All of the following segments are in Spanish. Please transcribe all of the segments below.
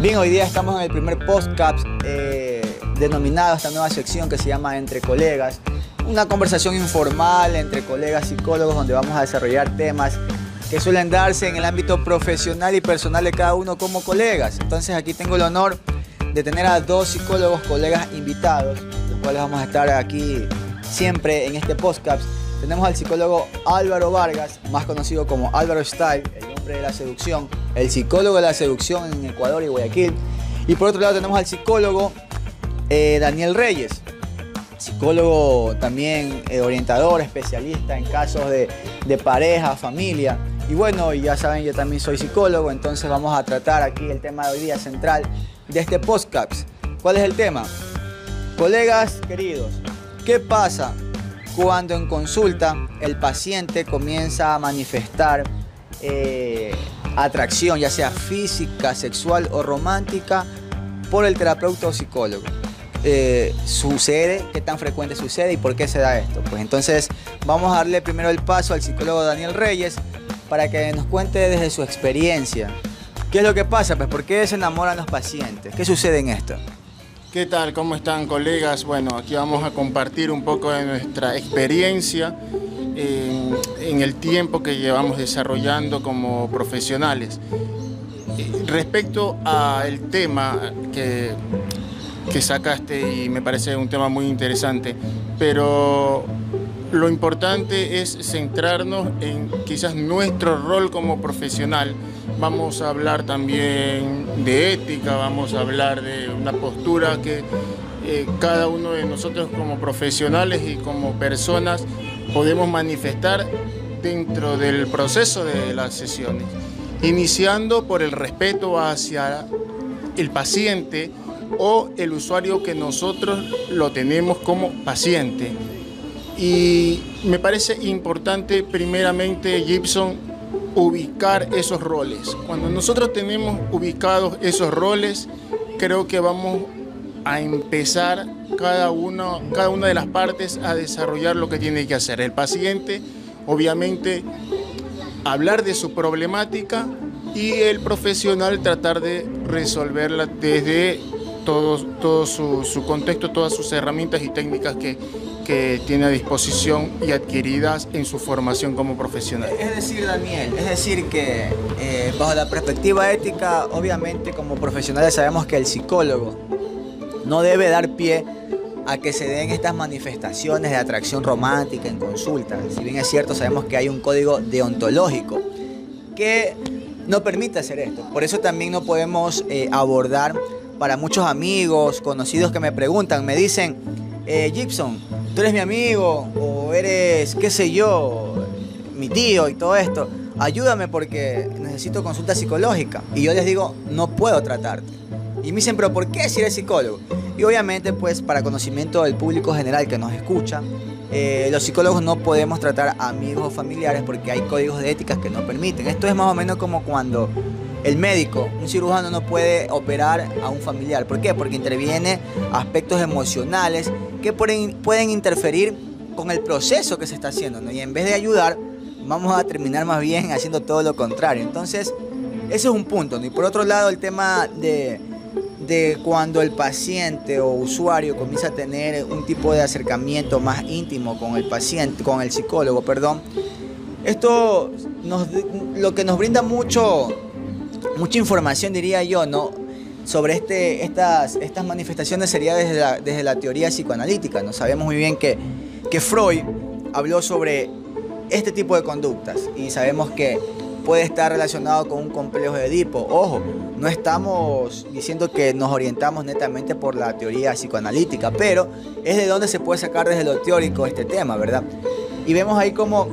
Bien, hoy día estamos en el primer podcast eh, denominado esta nueva sección que se llama Entre Colegas. Una conversación informal entre colegas psicólogos donde vamos a desarrollar temas que suelen darse en el ámbito profesional y personal de cada uno como colegas. Entonces aquí tengo el honor de tener a dos psicólogos colegas invitados, los cuales vamos a estar aquí siempre en este podcast. Tenemos al psicólogo Álvaro Vargas, más conocido como Álvaro Style, de la seducción, el psicólogo de la seducción en Ecuador y Guayaquil. Y por otro lado tenemos al psicólogo eh, Daniel Reyes, psicólogo también eh, orientador, especialista en casos de, de pareja, familia. Y bueno, ya saben, yo también soy psicólogo, entonces vamos a tratar aquí el tema de hoy día central de este podcast. ¿Cuál es el tema? Colegas queridos, ¿qué pasa cuando en consulta el paciente comienza a manifestar eh, atracción, ya sea física, sexual o romántica, por el terapeuta o psicólogo. Eh, sucede, qué tan frecuente sucede y por qué se da esto. Pues entonces vamos a darle primero el paso al psicólogo Daniel Reyes para que nos cuente desde su experiencia. ¿Qué es lo que pasa? Pues ¿por qué se enamoran los pacientes? ¿Qué sucede en esto? ¿Qué tal? ¿Cómo están colegas? Bueno, aquí vamos a compartir un poco de nuestra experiencia en, el tiempo que llevamos desarrollando como profesionales. Respecto al tema que, que sacaste, y me parece un tema muy interesante, pero lo importante es centrarnos en quizás nuestro rol como profesional. Vamos a hablar también de ética, vamos a hablar de una postura que eh, cada uno de nosotros como profesionales y como personas podemos manifestar dentro del proceso de las sesiones, iniciando por el respeto hacia el paciente o el usuario que nosotros lo tenemos como paciente. Y me parece importante primeramente, Gibson, ubicar esos roles. Cuando nosotros tenemos ubicados esos roles, creo que vamos a empezar cada, uno, cada una de las partes a desarrollar lo que tiene que hacer. El paciente, obviamente, hablar de su problemática y el profesional tratar de resolverla desde todo, todo su, contexto, todas sus herramientas y técnicas que, que tiene a disposición y adquiridas en su formación como profesional. Es decir, Daniel, es decir que eh, bajo la perspectiva ética, obviamente como profesionales sabemos que el psicólogo no debe dar pie a que se den estas manifestaciones de atracción romántica en consulta. Si bien es cierto, sabemos que hay un código deontológico que no permite hacer esto. Por eso también no podemos eh, abordar para muchos amigos, conocidos que me preguntan, me dicen, eh, Gibson, tú eres mi amigo o eres, qué sé yo, mi tío y todo esto. Ayúdame porque necesito consulta psicológica. Y yo les digo, no puedo tratarte. Y me dicen, pero ¿por qué si eres psicólogo? Y obviamente, pues para conocimiento del público general que nos escucha, eh, los psicólogos no podemos tratar amigos o familiares porque hay códigos de ética que no permiten. Esto es más o menos como cuando el médico, un cirujano no puede operar a un familiar. ¿Por qué? Porque interviene aspectos emocionales que pueden, interferir con el proceso que se está haciendo. Y en vez de ayudar, vamos a terminar más bien haciendo todo lo contrario. Entonces, ese es un punto. Y por otro lado, el tema de de cuando el paciente o usuario comienza a tener un tipo de acercamiento más íntimo con el paciente, con el psicólogo, perdón. Esto nos, lo que nos brinda mucho, mucha información, diría yo, ¿no? sobre este, estas, estas manifestaciones sería desde la, desde la teoría psicoanalítica. ¿no? Sabemos muy bien que, que Freud habló sobre este tipo de conductas y sabemos que puede estar relacionado con un complejo de Edipo. Ojo, no estamos diciendo que nos orientamos netamente por la teoría psicoanalítica, pero es de donde se puede sacar desde lo teórico este tema, ¿verdad? Y vemos ahí como,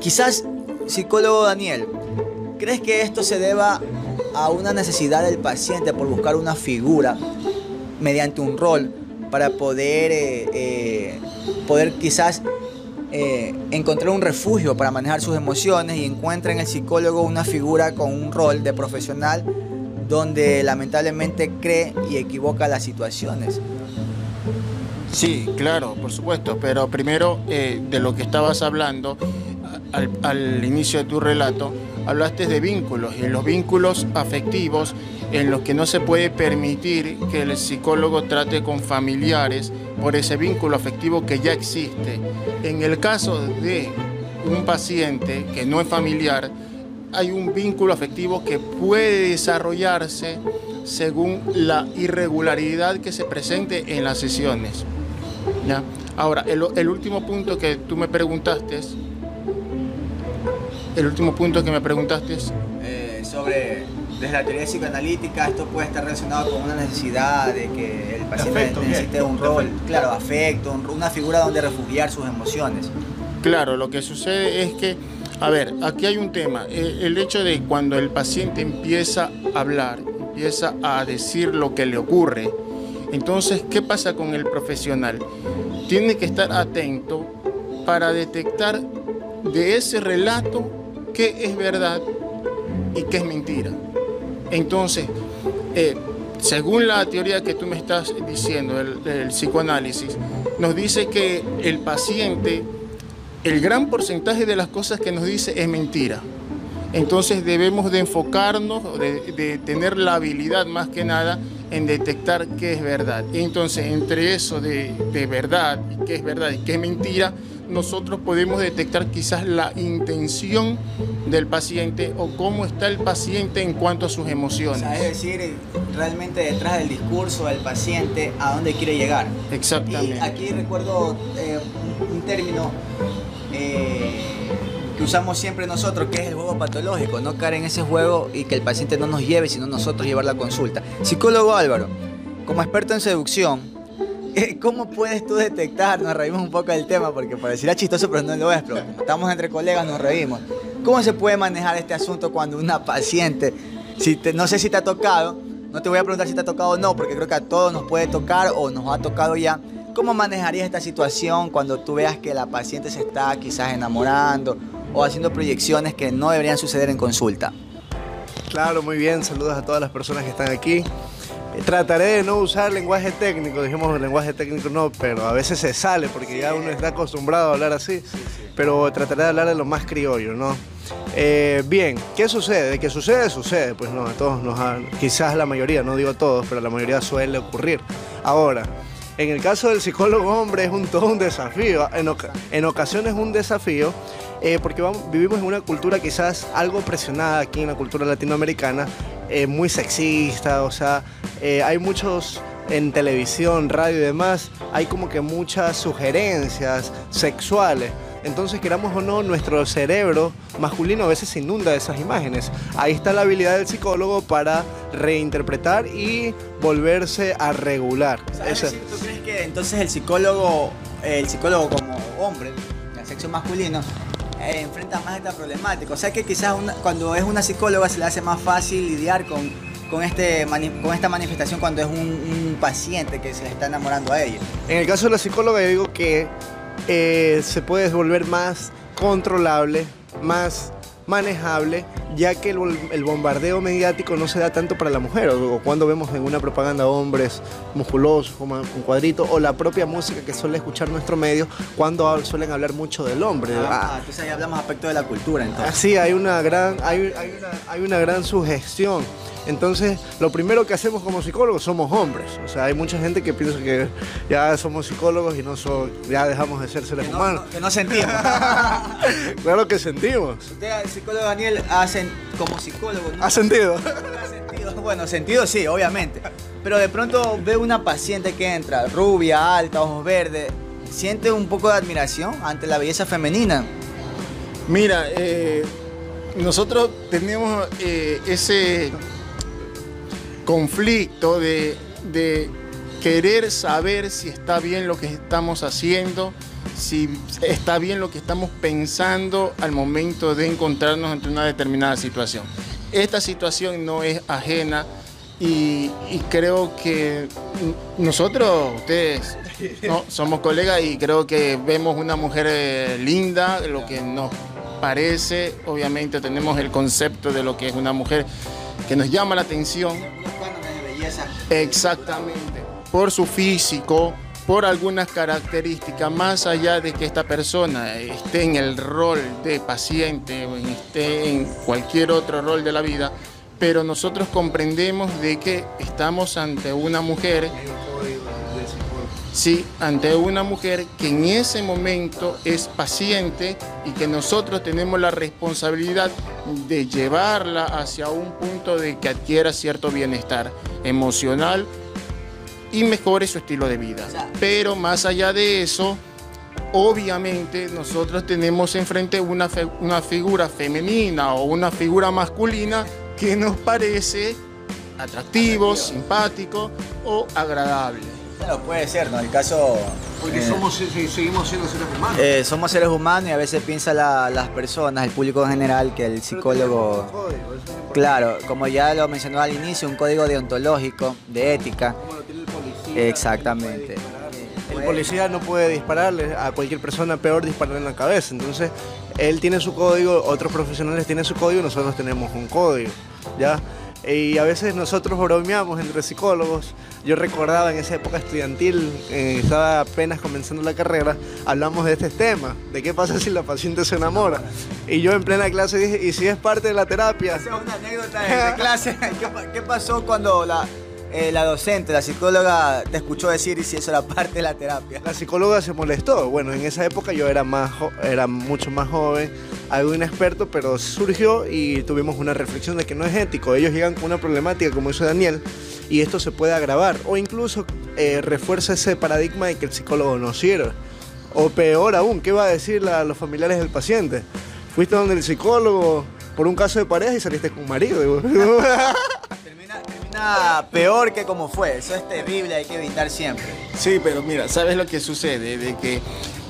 quizás, psicólogo Daniel, ¿crees que esto se deba a una necesidad del paciente por buscar una figura mediante un rol para poder, eh, eh, poder quizás eh, encontrar un refugio para manejar sus emociones y encuentra en el psicólogo una figura con un rol de profesional donde lamentablemente cree y equivoca las situaciones. Sí, claro, por supuesto, pero primero eh, de lo que estabas hablando al, inicio de tu relato, hablaste de vínculos y los vínculos afectivos en los que no se puede permitir que el psicólogo trate con familiares por ese vínculo afectivo que ya existe. En el caso de un paciente que no es familiar, hay un vínculo afectivo que puede desarrollarse según la irregularidad que se presente en las sesiones. Ahora, el, último punto que tú me preguntaste, el último punto que me preguntaste eh, sobre desde la teoría psicoanalítica esto puede estar relacionado con una necesidad de que el paciente necesite un rol, claro, afecto, una figura donde refugiar sus emociones. Claro, lo que sucede es que, a ver, aquí hay un tema, eh, el hecho de cuando el paciente empieza a hablar, empieza a decir lo que le ocurre, entonces, ¿qué pasa con el profesional? Tiene que estar atento para detectar de ese relato qué es verdad y qué es mentira. Entonces, eh, según la teoría que tú me estás diciendo, el, psicoanálisis, nos dice que el paciente, el gran porcentaje de las cosas que nos dice es mentira. Entonces debemos de enfocarnos, de, tener la habilidad más que nada en detectar qué es verdad. Entonces, entre eso de, de verdad, qué es verdad y qué es mentira, nosotros podemos detectar quizás la intención del paciente o cómo está el paciente en cuanto a sus emociones. es decir, realmente detrás del discurso del paciente, a dónde quiere llegar. Exactamente. Y aquí recuerdo eh, un término eh, que usamos siempre nosotros, que es el juego patológico, no caer en ese juego y que el paciente no nos lleve, sino nosotros llevar la consulta. Psicólogo Álvaro, como experto en seducción, ¿Cómo puedes tú detectar? Nos reímos un poco del tema porque parecía chistoso, pero no lo es, pero estamos entre colegas, nos reímos. ¿Cómo se puede manejar este asunto cuando una paciente, no sé si te ha tocado, no te voy a preguntar si te ha tocado o no, porque creo que a todos nos puede tocar o nos ha tocado ya. ¿Cómo manejarías esta situación cuando tú veas que la paciente se está quizás enamorando o haciendo proyecciones que no deberían suceder en consulta? Claro, muy bien. Saludos a todas las personas que están aquí. Trataré de no usar lenguaje técnico, dijimos lenguaje técnico no, pero a veces se sale porque ya uno está acostumbrado a hablar así, pero trataré de hablar de lo más criollo, ¿no? Eh, bien, ¿qué sucede? De que sucede, sucede, pues no, a todos nos ha, quizás la mayoría, no digo todos, pero la mayoría suele ocurrir. Ahora, en el caso del psicólogo hombre es un, todo un desafío, en, en ocasiones un desafío, eh, porque vivimos en una cultura quizás algo presionada aquí en la cultura latinoamericana, eh, muy sexista, o sea, eh, hay muchos en televisión, radio y demás, hay como que muchas sugerencias sexuales. Entonces, queramos o no, nuestro cerebro masculino a veces se inunda de esas imágenes. Ahí está la habilidad del psicólogo para reinterpretar y volverse a regular. ¿Tú crees que entonces el psicólogo, el psicólogo como hombre, el sexo masculino, eh, enfrenta más esta problemática. O sea que quizás cuando es una psicóloga se le hace más fácil lidiar con, con, este, con esta manifestación cuando es un, paciente que se le está enamorando a ella. En el caso de la psicóloga yo digo que eh, se puede volver más controlable, más manejable, ya que el, bombardeo mediático no se da tanto para la mujer, o, cuando vemos en una propaganda hombres musculosos, como un cuadrito, o la propia música que suele escuchar nuestro medio, cuando suelen hablar mucho del hombre. Ah, ah, entonces ahí hablamos aspecto de la cultura, entonces. Sí, hay una gran, hay, hay, una, hay una gran sugestión. Entonces, lo primero que hacemos como psicólogos somos hombres. O sea, hay mucha gente que piensa que ya somos psicólogos y no ya dejamos de ser seres humanos. que no sentimos. claro que sentimos. Usted, psicólogo Daniel, hacen como psicólogo. ¿Ha sentido? ¿Ha sentido? Bueno, sentido sí, obviamente. Pero de pronto ve una paciente que entra, rubia, alta, ojos verdes. ¿Siente un poco de admiración ante la belleza femenina? Mira, eh, nosotros tenemos eh, ese conflicto de, querer saber si está bien lo que estamos haciendo, si está bien lo que estamos pensando al momento de encontrarnos ante una determinada situación. Esta situación no es ajena y, creo que nosotros, ustedes, somos colegas y creo que vemos una mujer eh, linda, lo que nos parece, obviamente tenemos el concepto de lo que es una mujer que nos llama la atención. belleza. Exactamente. Por su físico, por algunas características, más allá de que esta persona esté en el rol de paciente o esté en cualquier otro rol de la vida, pero nosotros comprendemos de que estamos ante una mujer Sí, ante una mujer que en ese momento es paciente y que nosotros tenemos la responsabilidad de llevarla hacia un punto de que adquiera cierto bienestar emocional y mejore su estilo de vida. Pero más allá de eso, obviamente nosotros tenemos enfrente una, una figura femenina o una figura masculina que nos parece atractivo, simpático o agradable. Claro, puede ser, ¿no? El caso... Porque eh, somos, seguimos siendo seres humanos. eh, somos seres humanos y a veces piensa la- las personas, el público en general, que el psicólogo... Claro, como ya lo mencionó al inicio, un código deontológico, de ética. Exactamente. El policía no puede dispararle a cualquier persona, peor dispararle en la cabeza. Entonces, él tiene su código, otros profesionales tienen su código, nosotros tenemos un código, ¿ya? Y a veces nosotros bromeamos entre psicólogos. Yo recordaba en esa época estudiantil, eh, estaba apenas comenzando la carrera, hablamos de este tema, de qué pasa si la paciente se enamora. Y yo en plena clase dije, ¿y si es parte de la terapia? Esa es una anécdota de, clase. ¿Qué, qué pasó cuando la, eh, la docente, la psicóloga, te escuchó decir y si eso era parte de la terapia? La psicóloga se molestó. Bueno, en esa época yo era, más era mucho más joven, algo inexperto, pero surgió y tuvimos una reflexión de que no es ético. Ellos llegan con una problemática, como dice Daniel, y esto se puede agravar. O incluso eh, refuerza ese paradigma de que el psicólogo no sirve. O peor aún, ¿qué va a decir la- los familiares del paciente? Fuiste donde el psicólogo por un caso de pareja y saliste con un marido. Termina, termina peor que como fue. Eso es terrible, hay que evitar siempre. Sí, pero mira, ¿sabes lo que sucede? De que,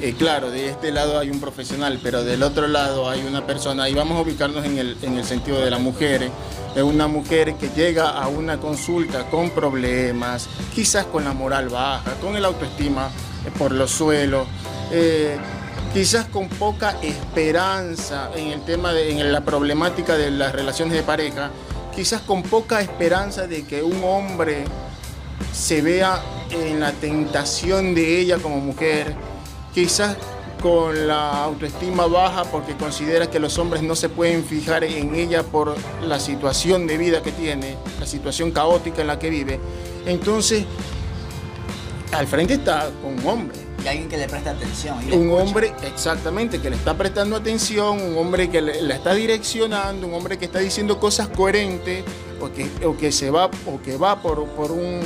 eh, claro, de este lado hay un profesional, pero del otro lado hay una persona, y vamos a ubicarnos en el, en el sentido de la mujer, es una mujer que llega a una consulta con problemas, quizás con la moral baja, con el autoestima eh, por los suelos, eh, quizás con poca esperanza en el tema de en la problemática de las relaciones de pareja, quizás con poca esperanza de que un hombre se vea en la tentación de ella como mujer, quizás con la autoestima baja porque considera que los hombres no se pueden fijar en ella por la situación de vida que tiene, la situación caótica en la que vive. Entonces, al frente está un hombre. Y alguien que le preste atención. y Un hombre, exactamente, que le está prestando atención, un hombre que le, la está direccionando, un hombre que está diciendo cosas coherentes o que, o que se va, o que va por, por, un,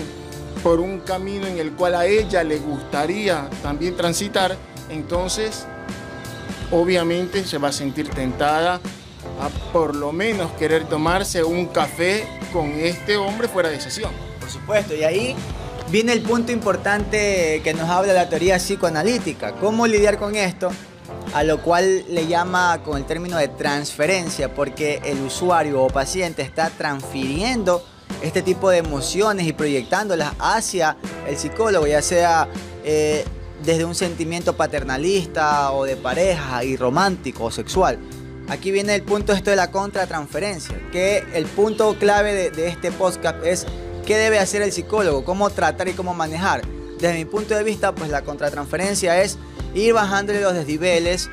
por un camino en el cual a ella le gustaría también transitar, entonces obviamente se va a sentir tentada a por lo menos querer tomarse un café con este hombre fuera de sesión. Por supuesto, y ahí viene el punto importante que nos habla la teoría psicoanalítica. ¿Cómo lidiar con esto? A lo cual le llama con el término de transferencia, porque el usuario o paciente está transfiriendo este tipo de emociones y proyectándolas hacia el psicólogo, ya sea eh, desde un sentimiento paternalista o de pareja y romántico o sexual. Aquí viene el punto esto de la contratransferencia, que el punto clave de, de este podcast es qué debe hacer el psicólogo, cómo tratar y cómo manejar. Desde mi punto de vista, pues la contratransferencia es ir bajándole los desniveles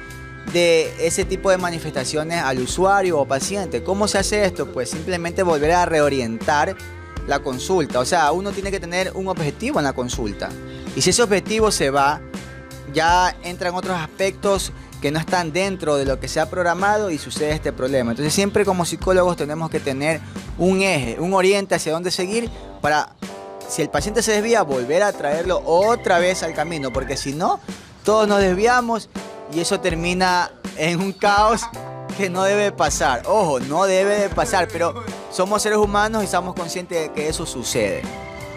de ese tipo de manifestaciones al usuario o paciente. ¿Cómo se hace esto? Pues simplemente volver a reorientar la consulta. O sea, uno tiene que tener un objetivo en la consulta. Y si ese objetivo se va, ya entran otros aspectos que no están dentro de lo que se ha programado y sucede este problema. Entonces siempre como psicólogos tenemos que tener un eje, un oriente hacia dónde seguir para, si el paciente se desvía, volver a traerlo otra vez al camino, porque si no, todos nos desviamos y eso termina en un caos que no debe pasar. Ojo, no debe de pasar, pero somos seres humanos y estamos conscientes de que eso sucede.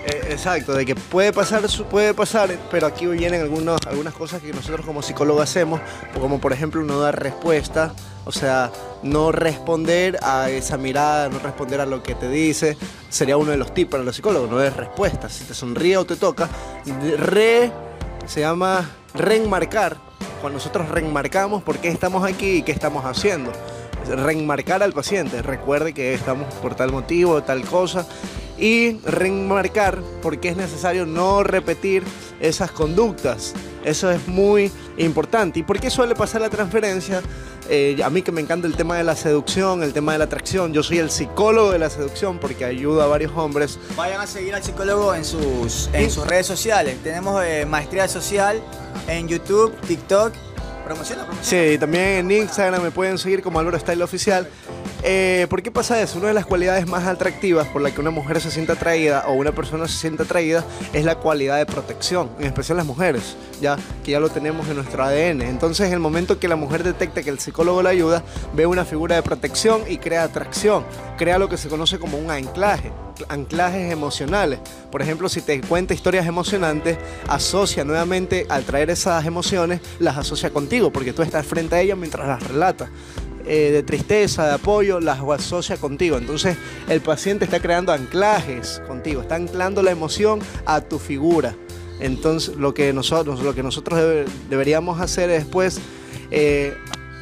Eh, Exacto, de que puede pasar, puede pasar, pero aquí vienen algunos, algunas cosas que nosotros como psicólogos hacemos, como por ejemplo no dar respuesta, o sea, no responder a esa mirada, no responder a lo que te dice, sería uno de los tips para los psicólogos, no des respuesta, si te sonríe o te toca, re, se llama reenmarcar, cuando nosotros reenmarcamos por qué estamos aquí y qué estamos haciendo reenmarcar al paciente. Recuerde que estamos por tal motivo, tal cosa. y remarcar por qué es necesario no repetir esas conductas. Eso es muy importante. ¿Y por qué suele pasar la transferencia? Eh, a mí que me encanta el tema de la seducción, el tema de la atracción. Yo soy el psicólogo de la seducción porque ayuda a varios hombres. Vayan a seguir al psicólogo en sus, en sus redes sociales. Tenemos eh, maestría social en YouTube, TikTok. Promociona, promociona. Sí, también en Instagram me pueden seguir como Álvaro Style Oficial. Eh, ¿Por qué pasa eso? Una de las cualidades más atractivas por la que una mujer se siente atraída o una persona se siente atraída es la cualidad de protección, en especial las mujeres, ya que ya lo tenemos en nuestro ADN. Entonces, en el momento que la mujer detecta que el psicólogo la ayuda, ve una figura de protección y crea atracción, crea lo que se conoce como un anclaje anclajes emocionales. Por ejemplo, si te cuenta historias emocionantes, asocia nuevamente al traer esas emociones, las asocia contigo, porque tú estás frente a ella mientras las relata. Eh, de tristeza, de apoyo, las asocia contigo. Entonces el paciente está creando anclajes contigo, está anclando la emoción a tu figura. Entonces lo que nosotros, lo que nosotros deberíamos hacer es después eh,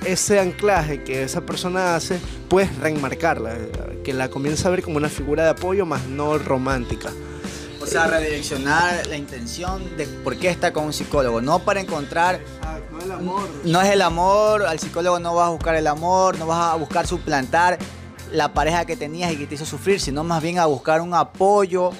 ese anclaje que esa persona hace, pues reenmarcarla, que la comience a ver como una figura de apoyo más no romántica. O sea, redireccionar la intención de por qué está con un psicólogo, no para encontrar no es el amor, al psicólogo no vas a buscar el amor, no vas a buscar suplantar la pareja que tenías y que te hizo sufrir, sino más bien a buscar un apoyo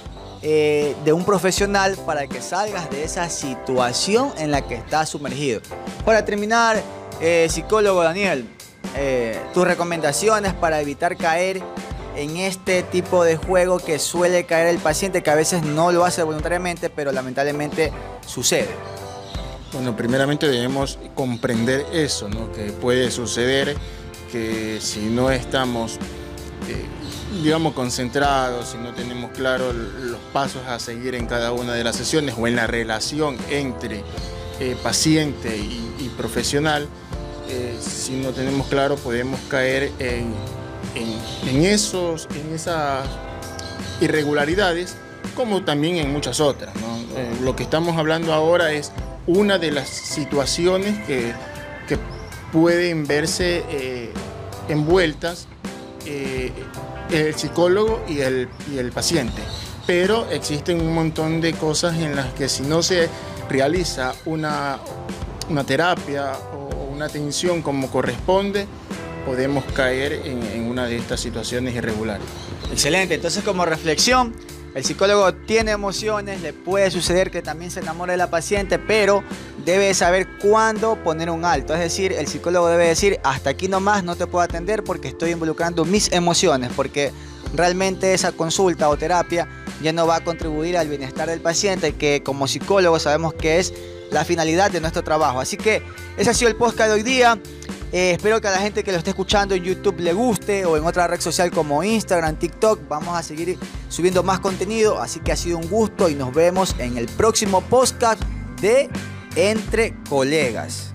eh, de un profesional para que salgas de esa situación en la que estás sumergido. Para terminar, eh, psicólogo Daniel, eh, tus recomendaciones para evitar caer en este tipo de juego que suele caer el paciente, que a veces no lo hace voluntariamente, pero lamentablemente sucede. Bueno, primeramente debemos comprender eso, ¿no? que puede suceder, que si no estamos, eh, digamos, concentrados, si no tenemos claros los pasos a seguir en cada una de las sesiones o en la relación entre eh, paciente y, profesional, eh, si no tenemos claro podemos caer en, esos, en esas irregularidades, como también en muchas otras. lo que estamos hablando ahora es una de las situaciones que, pueden verse eh, envueltas eh, el psicólogo y el, el paciente. Pero existen un montón de cosas en las que si no se realiza una, una terapia o una atención como corresponde, podemos caer en, en, una de estas situaciones irregulares. Excelente, entonces como reflexión, el psicólogo tiene emociones, le puede suceder que también se enamore de la paciente, pero debe saber cuándo poner un alto. Es decir, el psicólogo debe decir, hasta aquí nomás no te puedo atender porque estoy involucrando mis emociones, porque realmente esa consulta o terapia ya no va a contribuir al bienestar del paciente, que como psicólogo sabemos que es la finalidad de nuestro trabajo. Así que ese ha sido el podcast de hoy día. Eh, espero que a la gente que lo esté escuchando en YouTube le guste o en otra red social como Instagram, TikTok. Vamos a seguir subiendo más contenido. Así que ha sido un gusto y nos vemos en el próximo podcast de Entre Colegas.